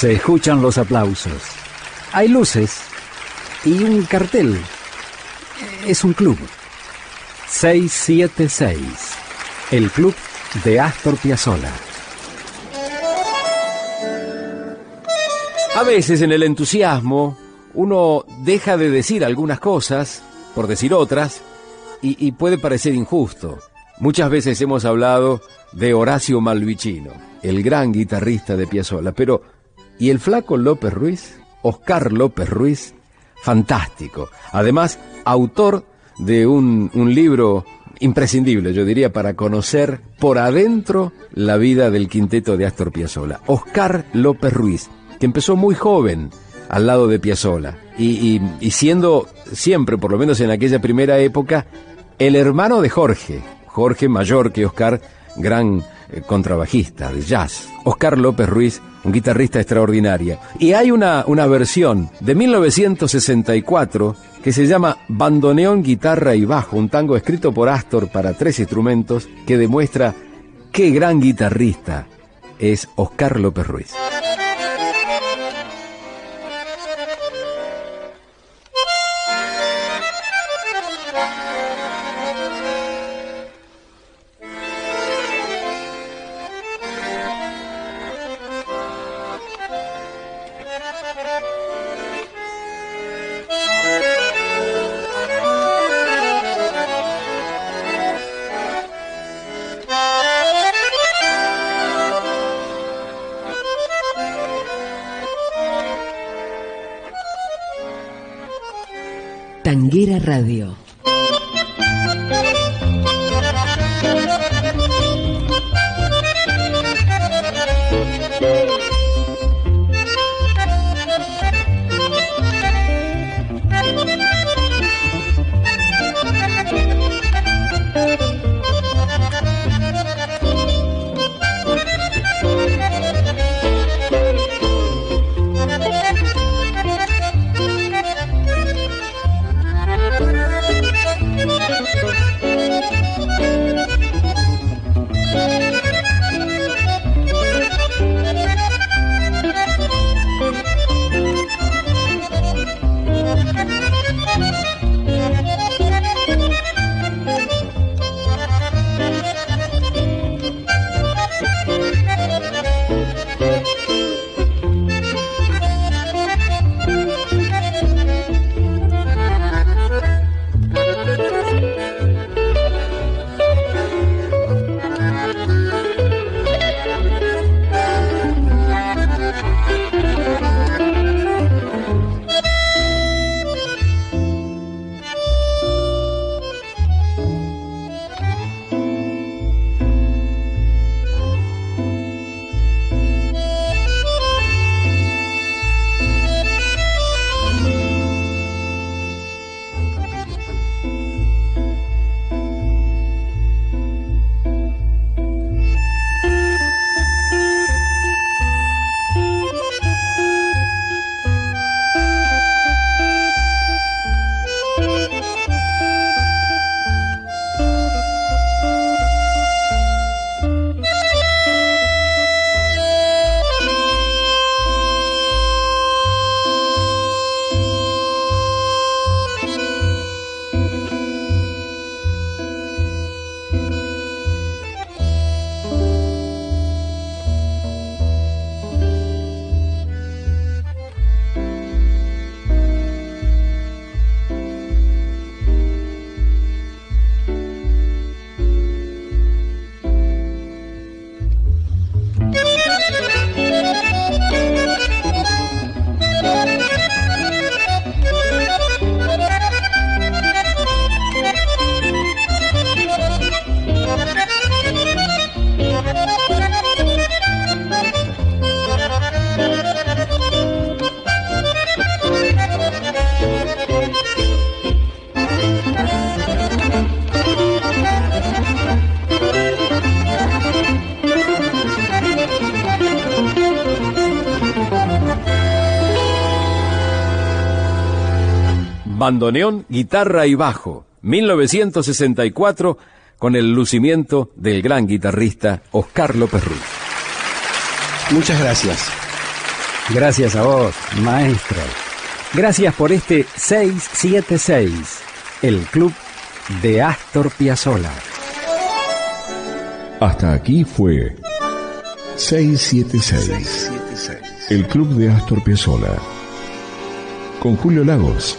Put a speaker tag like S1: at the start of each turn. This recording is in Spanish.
S1: Se escuchan los aplausos. Hay luces y un cartel. Es un club. 676. El club de Astor Piazzolla.
S2: A veces en el entusiasmo uno deja de decir algunas cosas por decir otras y, puede parecer injusto. Muchas veces hemos hablado de Horacio Malvicino, el gran guitarrista de Piazzolla, pero ¿y el flaco López Ruiz? Oscar López Ruiz, fantástico. Además, autor de un, un libro imprescindible, yo diría, para conocer por adentro la vida del quinteto de Astor Piazzolla. Oscar López Ruiz, que empezó muy joven al lado de Piazzolla y, siendo siempre, por lo menos en aquella primera época, el hermano de Jorge, Jorge mayor que Oscar, gran eh, contrabajista de jazz. Oscar López Ruiz, un guitarrista extraordinario. Y hay una, una versión de 1964 que se llama Bandoneón, Guitarra y Bajo, un tango escrito por Astor para tres instrumentos que demuestra qué gran guitarrista es Oscar López Ruiz.
S3: Tanguera Radio.
S2: Bandoneón, guitarra y bajo, 1964, con el lucimiento del gran guitarrista Oscar López Ruiz.
S4: Muchas gracias.
S2: Gracias a vos, maestro. Gracias por este 676, el club de Astor Piazzolla.
S3: Hasta aquí fue 676, el club de Astor Piazzolla. Con Julio Lagos,